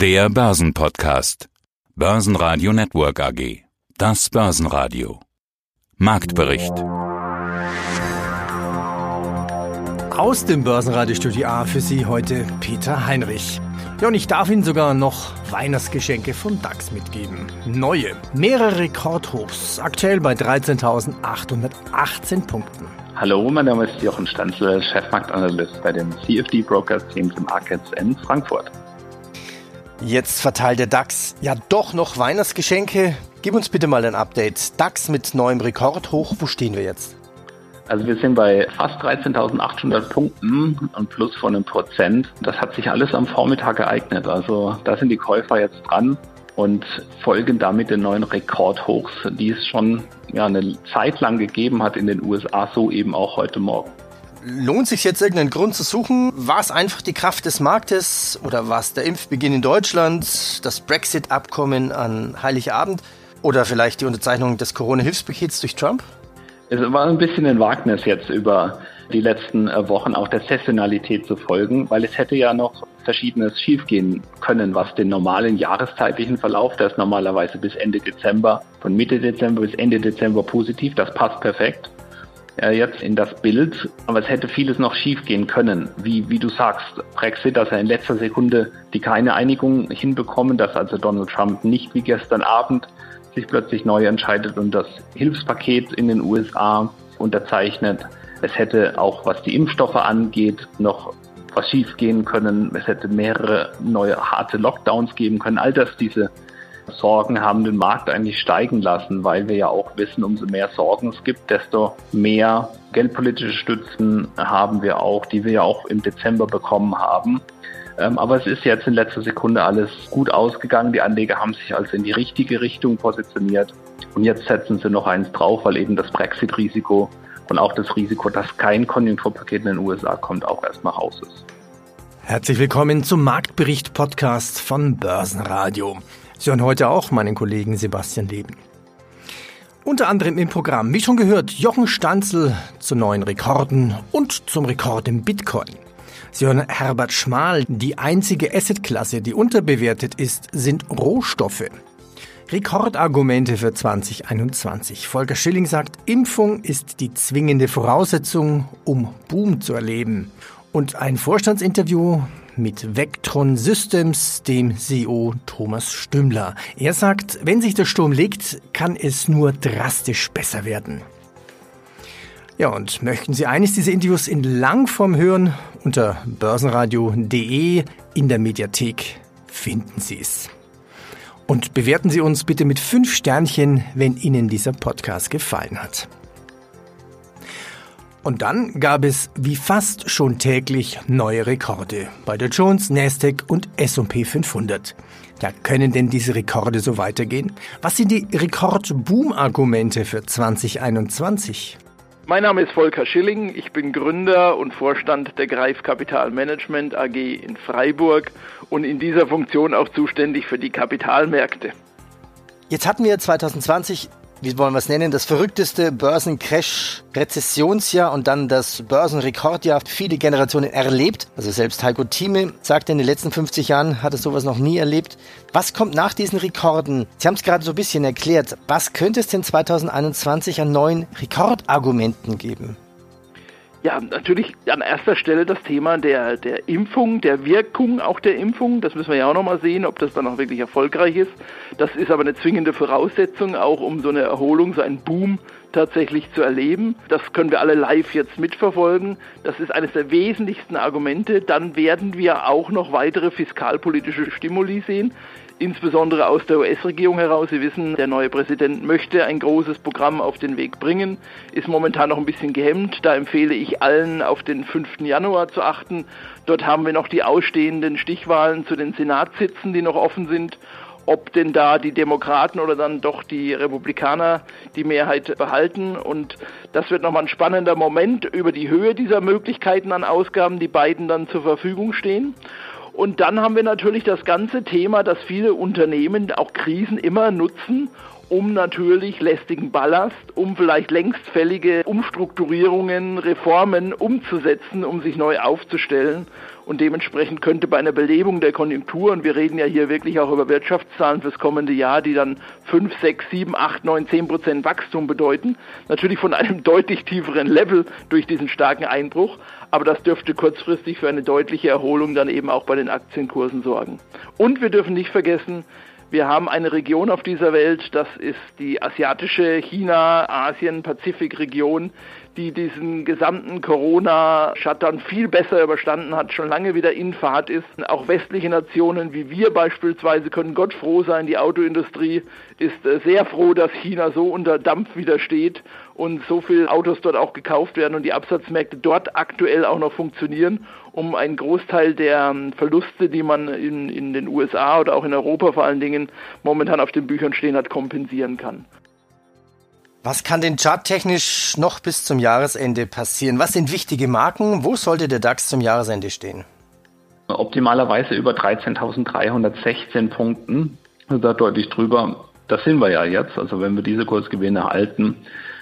Der Börsenpodcast. Börsenradio Network AG. Das Börsenradio. Marktbericht. Aus dem Börsenradiostudio A für Sie heute Peter Heinrich. Ja, und ich darf Ihnen sogar noch Weihnachtsgeschenke vom DAX mitgeben. Neue, mehrere Rekordhochs, aktuell bei 13.818 Punkten. Hallo, mein Name ist Jochen Stanzel, Chefmarktanalyst bei dem CFD Brokers Team im Markets in Frankfurt. Jetzt verteilt der DAX ja doch noch Weihnachtsgeschenke. Gib uns bitte mal ein Update. DAX mit neuem Rekordhoch, wo stehen wir jetzt? Also wir sind bei fast 13.800 Punkten und plus von einem Prozent. Das hat sich alles am Vormittag ereignet. Also da sind die Käufer jetzt dran und folgen damit den neuen Rekordhochs, die es schon ja, eine Zeit lang gegeben hat in den USA, so eben auch heute Morgen. Lohnt sich jetzt irgendeinen Grund zu suchen? War es einfach die Kraft des Marktes oder war es der Impfbeginn in Deutschland, das Brexit-Abkommen an Heiligabend oder vielleicht die Unterzeichnung des Corona-Hilfspakets durch Trump? Es war ein bisschen ein Wagnis jetzt über die letzten äh, Wochen auch der Saisonalität zu folgen, weil es hätte ja noch Verschiedenes schiefgehen können, was den normalen jahreszeitlichen Verlauf, der ist normalerweise bis Ende Dezember, von Mitte Dezember bis Ende Dezember positiv, das passt perfekt äh, jetzt in das Bild, aber es hätte vieles noch schiefgehen können. Wie, wie du sagst, Brexit, dass er in letzter Sekunde die keine Einigung hinbekommen, dass also Donald Trump nicht wie gestern Abend sich plötzlich neu entscheidet und das Hilfspaket in den USA unterzeichnet. Es hätte auch, was die Impfstoffe angeht, noch was schief gehen können. Es hätte mehrere neue harte Lockdowns geben können. All das, diese Sorgen haben den Markt eigentlich steigen lassen, weil wir ja auch wissen, umso mehr Sorgen es gibt, desto mehr geldpolitische Stützen haben wir auch, die wir ja auch im Dezember bekommen haben. Ähm, aber es ist jetzt in letzter Sekunde alles gut ausgegangen. Die Anleger haben sich also in die richtige Richtung positioniert. Und jetzt setzen sie noch eins drauf, weil eben das Brexit-Risiko und auch das Risiko, dass kein Konjunkturpaket in den USA kommt, auch erstmal raus ist. Herzlich willkommen zum Marktbericht-Podcast von Börsenradio. Sie hören heute auch meinen Kollegen Sebastian Leben. Unter anderem im Programm, wie schon gehört, Jochen Stanzel zu neuen Rekorden und zum Rekord im Bitcoin. Sie hören Herbert Schmal. Die einzige Assetklasse, die unterbewertet ist, sind Rohstoffe. Rekordargumente für 2021. Volker Schilling sagt, Impfung ist die zwingende Voraussetzung, um Boom zu erleben. Und ein Vorstandsinterview mit Vectron Systems, dem CEO Thomas Stümmler. Er sagt, wenn sich der Sturm legt, kann es nur drastisch besser werden. Ja, und möchten Sie eines dieser Interviews in Langform hören? Unter börsenradio.de in der Mediathek finden Sie es. Und bewerten Sie uns bitte mit fünf Sternchen, wenn Ihnen dieser Podcast gefallen hat. Und dann gab es wie fast schon täglich neue Rekorde bei der Jones, Nasdaq und S&P 500. Ja, können denn diese Rekorde so weitergehen? Was sind die Rekord-Boom-Argumente für 2021? Mein Name ist Volker Schilling, ich bin Gründer und Vorstand der Greif Kapital Management AG in Freiburg und in dieser Funktion auch zuständig für die Kapitalmärkte. Jetzt hatten wir 2020 wie wollen wir es nennen, das verrückteste Börsencrash-Rezessionsjahr und dann das Börsenrekordjahr viele Generationen erlebt. Also selbst Heiko Thieme sagte, in den letzten 50 Jahren hat er sowas noch nie erlebt. Was kommt nach diesen Rekorden? Sie haben es gerade so ein bisschen erklärt. Was könnte es denn 2021 an neuen Rekordargumenten geben? Ja, natürlich an erster Stelle das Thema der, der Impfung, der Wirkung auch der Impfung. Das müssen wir ja auch nochmal sehen, ob das dann auch wirklich erfolgreich ist. Das ist aber eine zwingende Voraussetzung, auch um so eine Erholung, so einen Boom tatsächlich zu erleben. Das können wir alle live jetzt mitverfolgen. Das ist eines der wesentlichsten Argumente. Dann werden wir auch noch weitere fiskalpolitische Stimuli sehen insbesondere aus der US-Regierung heraus. Sie wissen, der neue Präsident möchte ein großes Programm auf den Weg bringen, ist momentan noch ein bisschen gehemmt. Da empfehle ich allen, auf den 5. Januar zu achten. Dort haben wir noch die ausstehenden Stichwahlen zu den Senatssitzen, die noch offen sind ob denn da die Demokraten oder dann doch die Republikaner die Mehrheit behalten. Und das wird nochmal ein spannender Moment über die Höhe dieser Möglichkeiten an Ausgaben, die beiden dann zur Verfügung stehen. Und dann haben wir natürlich das ganze Thema, dass viele Unternehmen auch Krisen immer nutzen, um natürlich lästigen Ballast, um vielleicht längst fällige Umstrukturierungen, Reformen umzusetzen, um sich neu aufzustellen. Und dementsprechend könnte bei einer Belebung der Konjunktur, und wir reden ja hier wirklich auch über Wirtschaftszahlen fürs kommende Jahr, die dann 5, 6, 7, 8, 9, 10 Prozent Wachstum bedeuten, natürlich von einem deutlich tieferen Level durch diesen starken Einbruch, aber das dürfte kurzfristig für eine deutliche Erholung dann eben auch bei den Aktienkursen sorgen. Und wir dürfen nicht vergessen, wir haben eine Region auf dieser Welt, das ist die asiatische China, Asien, Pazifik-Region, die diesen gesamten Corona-Shutdown viel besser überstanden hat, schon lange wieder in Fahrt ist. Auch westliche Nationen wie wir beispielsweise können Gott froh sein. Die Autoindustrie ist äh, sehr froh, dass China so unter Dampf wieder steht und so viele Autos dort auch gekauft werden und die Absatzmärkte dort aktuell auch noch funktionieren um einen Großteil der ähm, Verluste, die man in, in den USA oder auch in Europa vor allen Dingen momentan auf den Büchern stehen hat, kompensieren kann. Was kann denn charttechnisch noch bis zum Jahresende passieren? Was sind wichtige Marken? Wo sollte der DAX zum Jahresende stehen? Optimalerweise über 13.316 Punkten, da deutlich drüber. Das sind wir ja jetzt. Also wenn wir diese Kursgewinne halten,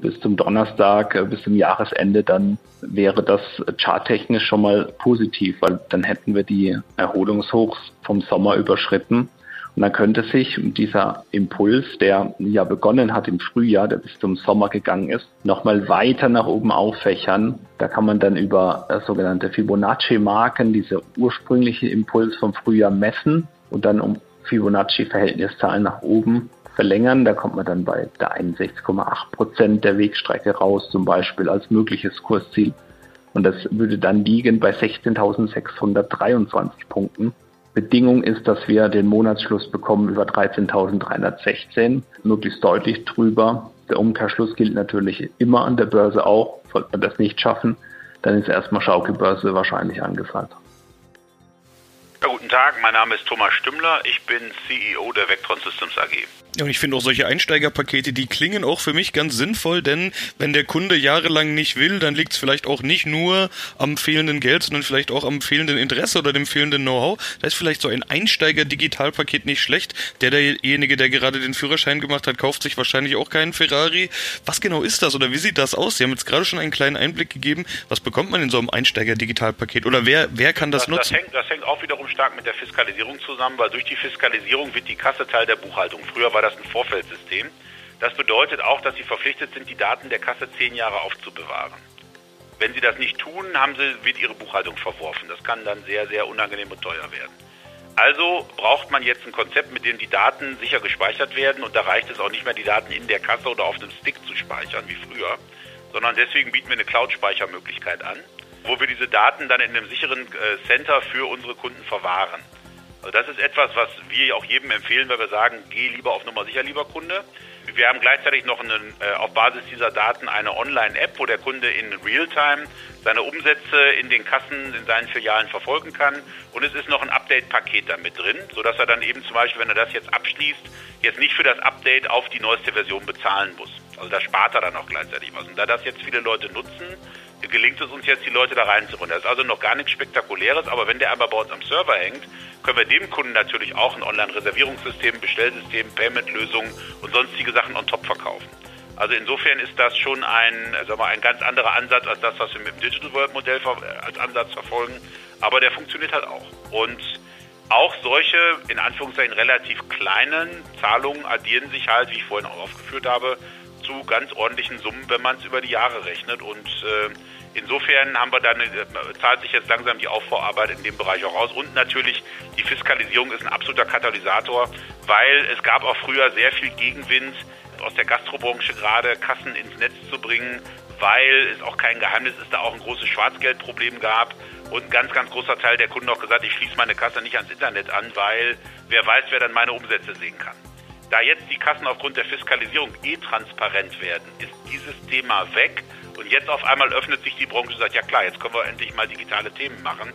bis zum Donnerstag, äh, bis zum Jahresende, dann wäre das charttechnisch schon mal positiv, weil dann hätten wir die Erholungshochs vom Sommer überschritten. Und dann könnte sich dieser Impuls, der ja begonnen hat im Frühjahr, der bis zum Sommer gegangen ist, nochmal weiter nach oben auffächern. Da kann man dann über äh, sogenannte Fibonacci-Marken diese ursprüngliche Impuls vom Frühjahr messen und dann um Fibonacci-Verhältniszahlen nach oben verlängern. Da kommt man dann bei der 61,8 Prozent der Wegstrecke raus, zum Beispiel als mögliches Kursziel. Und das würde dann liegen bei 16.623 Punkten. Bedingung ist, dass wir den Monatsschluss bekommen über 13.316, möglichst deutlich drüber. Der Umkehrschluss gilt natürlich immer an der Börse auch. Sollte man das nicht schaffen, dann ist erstmal Schaukelbörse wahrscheinlich angesagt. Ja, guten Tag, mein Name ist Thomas Stümmler, ich bin CEO der Vectron Systems AG. Und ich finde auch solche Einsteigerpakete, die klingen auch für mich ganz sinnvoll, denn wenn der Kunde jahrelang nicht will, dann liegt es vielleicht auch nicht nur am fehlenden Geld, sondern vielleicht auch am fehlenden Interesse oder dem fehlenden Know-how. Da ist vielleicht so ein Einsteiger-Digitalpaket nicht schlecht. Der derjenige, der gerade den Führerschein gemacht hat, kauft sich wahrscheinlich auch keinen Ferrari. Was genau ist das oder wie sieht das aus? Sie haben jetzt gerade schon einen kleinen Einblick gegeben. Was bekommt man in so einem Einsteiger-Digitalpaket oder wer, wer kann das, das nutzen? Das hängt, das hängt auch wiederum stark mit der Fiskalisierung zusammen, weil durch die Fiskalisierung wird die Kasse Teil der Buchhaltung. Früher war war das ein Vorfeldsystem. Das bedeutet auch, dass Sie verpflichtet sind, die Daten der Kasse zehn Jahre aufzubewahren. Wenn Sie das nicht tun, haben Sie, wird Ihre Buchhaltung verworfen. Das kann dann sehr, sehr unangenehm und teuer werden. Also braucht man jetzt ein Konzept, mit dem die Daten sicher gespeichert werden und da reicht es auch nicht mehr, die Daten in der Kasse oder auf einem Stick zu speichern wie früher, sondern deswegen bieten wir eine Cloud-Speichermöglichkeit an, wo wir diese Daten dann in einem sicheren äh, Center für unsere Kunden verwahren. Also das ist etwas, was wir auch jedem empfehlen, weil wir sagen, geh lieber auf Nummer sicher, lieber Kunde. Wir haben gleichzeitig noch einen, äh, auf Basis dieser Daten eine Online-App, wo der Kunde in Realtime seine Umsätze in den Kassen in seinen Filialen verfolgen kann. Und es ist noch ein Update-Paket damit drin, sodass er dann eben zum Beispiel, wenn er das jetzt abschließt, jetzt nicht für das Update auf die neueste Version bezahlen muss. Also da spart er dann auch gleichzeitig was. Und da das jetzt viele Leute nutzen, gelingt es uns jetzt, die Leute da reinzuholen. Das ist also noch gar nichts Spektakuläres, aber wenn der einmal bei uns am Server hängt, können wir dem Kunden natürlich auch ein Online-Reservierungssystem, Bestellsystem, Payment-Lösungen und sonstige Sachen on top verkaufen. Also insofern ist das schon ein, sagen wir, ein ganz anderer Ansatz als das, was wir mit dem Digital World Modell als Ansatz verfolgen. Aber der funktioniert halt auch. Und auch solche, in Anführungszeichen, relativ kleinen Zahlungen addieren sich halt, wie ich vorhin auch aufgeführt habe, zu ganz ordentlichen Summen, wenn man es über die Jahre rechnet. Und äh, Insofern haben wir dann, zahlt sich jetzt langsam die Aufbauarbeit in dem Bereich auch aus. Und natürlich die Fiskalisierung ist ein absoluter Katalysator, weil es gab auch früher sehr viel Gegenwind aus der Gastrobranche gerade Kassen ins Netz zu bringen, weil es auch kein Geheimnis ist, da auch ein großes Schwarzgeldproblem gab und ein ganz, ganz großer Teil der Kunden auch gesagt, ich schließe meine Kasse nicht ans Internet an, weil wer weiß, wer dann meine Umsätze sehen kann. Da jetzt die Kassen aufgrund der Fiskalisierung eh transparent werden, ist dieses Thema weg und jetzt auf einmal öffnet sich die Branche und sagt, ja klar, jetzt können wir endlich mal digitale Themen machen.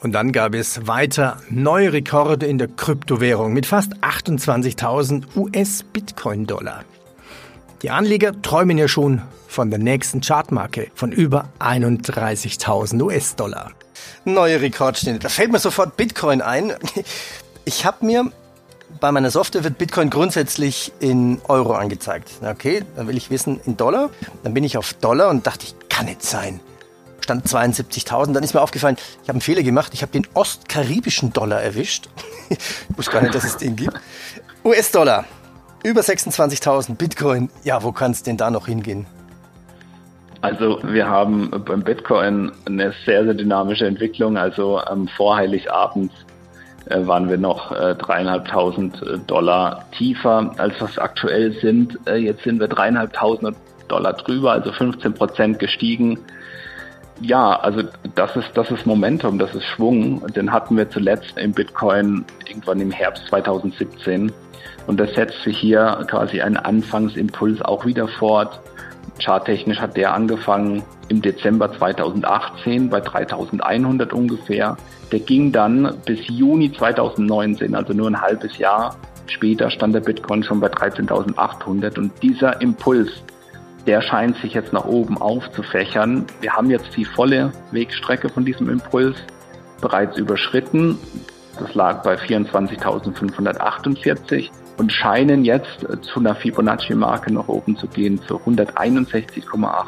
Und dann gab es weiter neue Rekorde in der Kryptowährung mit fast 28.000 US-Bitcoin-Dollar. Die Anleger träumen ja schon von der nächsten Chartmarke von über 31.000 US-Dollar. Neue Rekordstände. Da fällt mir sofort Bitcoin ein. Ich habe mir bei meiner Software wird Bitcoin grundsätzlich in Euro angezeigt. Okay, dann will ich wissen in Dollar. Dann bin ich auf Dollar und dachte, ich kann nicht sein. Stand 72.000. Dann ist mir aufgefallen, ich habe einen Fehler gemacht. Ich habe den ostkaribischen Dollar erwischt. ich wusste gar nicht, dass es den gibt. US-Dollar. Über 26.000 Bitcoin. Ja, wo kann es denn da noch hingehen? Also wir haben beim Bitcoin eine sehr, sehr dynamische Entwicklung. Also am Vorheiligabend äh, waren wir noch äh, dreieinhalbtausend äh, Dollar tiefer, als was aktuell sind. Äh, jetzt sind wir dreieinhalbtausend Dollar drüber, also 15 Prozent gestiegen. Ja, also das ist, das ist Momentum, das ist Schwung. Den hatten wir zuletzt im Bitcoin irgendwann im Herbst 2017. Und das setzt sich hier quasi ein Anfangsimpuls auch wieder fort. Charttechnisch hat der angefangen im Dezember 2018 bei 3100 ungefähr. Der ging dann bis Juni 2019, also nur ein halbes Jahr später, stand der Bitcoin schon bei 13.800. Und dieser Impuls, der scheint sich jetzt nach oben aufzufächern. Wir haben jetzt die volle Wegstrecke von diesem Impuls bereits überschritten. Das lag bei 24.548 und scheinen jetzt zu einer Fibonacci-Marke nach oben zu gehen, zu 161,8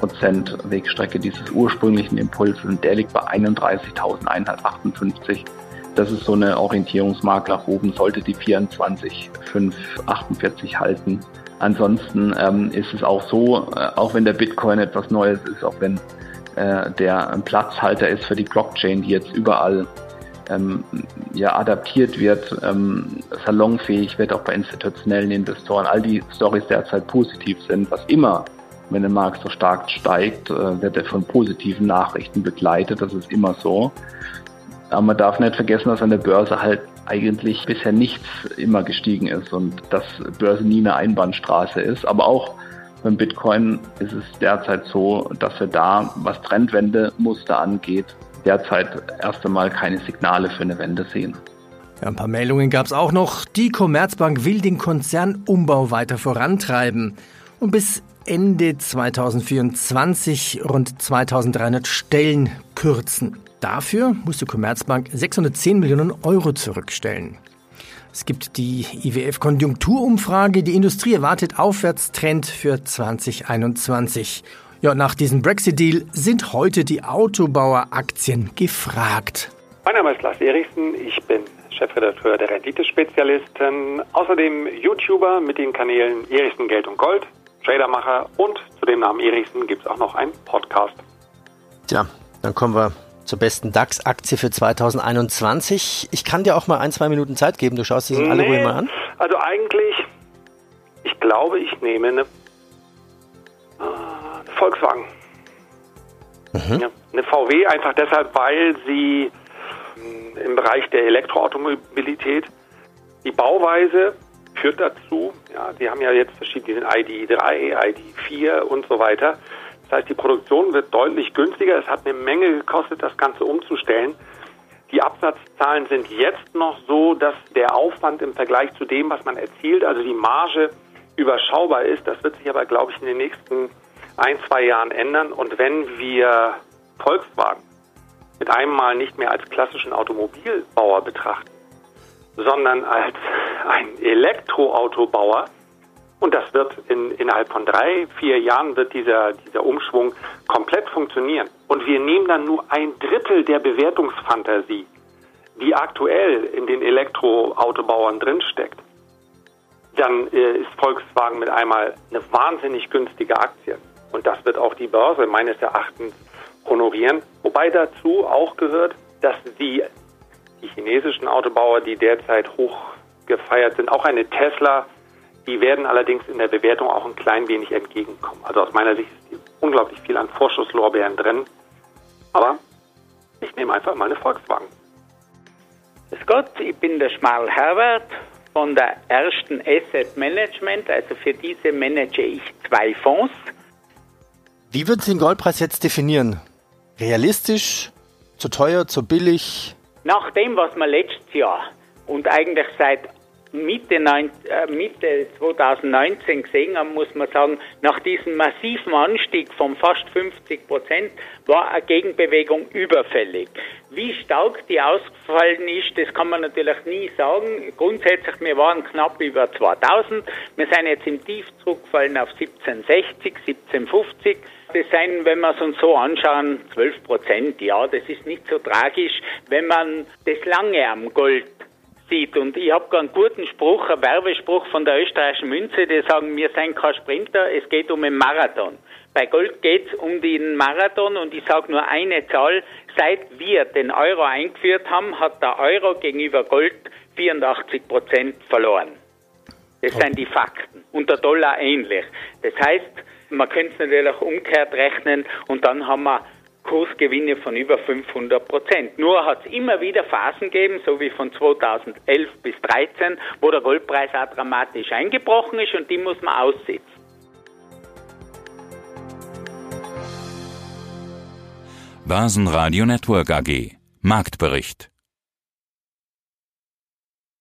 Prozent Wegstrecke dieses ursprünglichen Impulses und der liegt bei 31.158. Das ist so eine Orientierungsmarke nach oben, sollte die 24,548 halten. Ansonsten ähm, ist es auch so, äh, auch wenn der Bitcoin etwas Neues ist, auch wenn äh, der Platzhalter ist für die Blockchain, die jetzt überall ähm, ja, adaptiert wird, ähm, salonfähig wird auch bei institutionellen Investoren, all die Stories derzeit positiv sind, was immer, wenn der Markt so stark steigt, äh, wird er von positiven Nachrichten begleitet, das ist immer so. Aber man darf nicht vergessen, dass an der Börse halt eigentlich bisher nichts immer gestiegen ist und dass Börse nie eine Einbahnstraße ist. Aber auch beim Bitcoin ist es derzeit so, dass wir da, was Trendwendemuster angeht, derzeit erst einmal keine Signale für eine Wende sehen. Ja, ein paar Meldungen gab es auch noch. Die Commerzbank will den Konzernumbau weiter vorantreiben und bis Ende 2024 rund 2300 Stellen kürzen. Dafür muss die Commerzbank 610 Millionen Euro zurückstellen. Es gibt die IWF-Konjunkturumfrage. Die Industrie erwartet Aufwärtstrend für 2021. Ja, nach diesem Brexit-Deal sind heute die Autobaueraktien gefragt. Mein Name ist Lars Erichsen, ich bin Chefredakteur der Renditespezialisten, außerdem YouTuber mit den Kanälen Erichsen Geld und Gold, Tradermacher und zu dem Namen Erichsen gibt es auch noch einen Podcast. Tja, dann kommen wir zur besten DAX-Aktie für 2021. Ich kann dir auch mal ein, zwei Minuten Zeit geben. Du schaust sie nee, alle ruhig mal an. Also eigentlich, ich glaube, ich nehme eine Volkswagen. Mhm. Ja, eine VW einfach deshalb, weil sie hm, im Bereich der Elektroautomobilität die Bauweise führt dazu, ja, sie haben ja jetzt verschiedene ID3, ID4 und so weiter. Das heißt, die Produktion wird deutlich günstiger. Es hat eine Menge gekostet, das Ganze umzustellen. Die Absatzzahlen sind jetzt noch so, dass der Aufwand im Vergleich zu dem, was man erzielt, also die Marge überschaubar ist. Das wird sich aber, glaube ich, in den nächsten ein, zwei Jahren ändern. Und wenn wir Volkswagen mit einem Mal nicht mehr als klassischen Automobilbauer betrachten, sondern als ein Elektroautobauer, und das wird in, innerhalb von drei, vier Jahren wird dieser, dieser Umschwung komplett funktionieren. Und wir nehmen dann nur ein Drittel der Bewertungsfantasie, die aktuell in den Elektroautobauern drinsteckt. Dann äh, ist Volkswagen mit einmal eine wahnsinnig günstige Aktie. Und das wird auch die Börse meines Erachtens honorieren. Wobei dazu auch gehört, dass die, die chinesischen Autobauer, die derzeit hoch gefeiert sind, auch eine Tesla, die werden allerdings in der Bewertung auch ein klein wenig entgegenkommen. Also aus meiner Sicht ist unglaublich viel an Vorschusslorbeeren drin. Aber ich nehme einfach mal eine Volkswagen. Grüß Gott, ich bin der Schmal Herbert von der ersten Asset Management. Also für diese manage ich zwei Fonds. Wie würden Sie den Goldpreis jetzt definieren? Realistisch, zu teuer, zu billig? Nach dem, was wir letztes Jahr und eigentlich seit Mitte, äh, Mitte 2019 gesehen haben, muss man sagen, nach diesem massiven Anstieg von fast 50 Prozent war eine Gegenbewegung überfällig. Wie stark die ausgefallen ist, das kann man natürlich nie sagen. Grundsätzlich, wir waren knapp über 2000. Wir sind jetzt im Tief zurückgefallen auf 1760, 1750. Das sind, wenn wir es uns so anschauen, 12 Prozent. Ja, das ist nicht so tragisch, wenn man das lange am Gold sieht. Und ich habe einen guten Spruch, einen Werbespruch von der österreichischen Münze, die sagen, wir sind kein Sprinter, es geht um einen Marathon. Bei Gold geht es um den Marathon und ich sage nur eine Zahl. Seit wir den Euro eingeführt haben, hat der Euro gegenüber Gold 84 Prozent verloren. Das sind die Fakten. Und der Dollar ähnlich. Das heißt, man könnte es natürlich auch umgekehrt rechnen und dann haben wir Kursgewinne von über 500 Prozent. Nur hat es immer wieder Phasen gegeben, so wie von 2011 bis 2013, wo der Goldpreis auch dramatisch eingebrochen ist und die muss man aussitzen. Börsenradio Network AG Marktbericht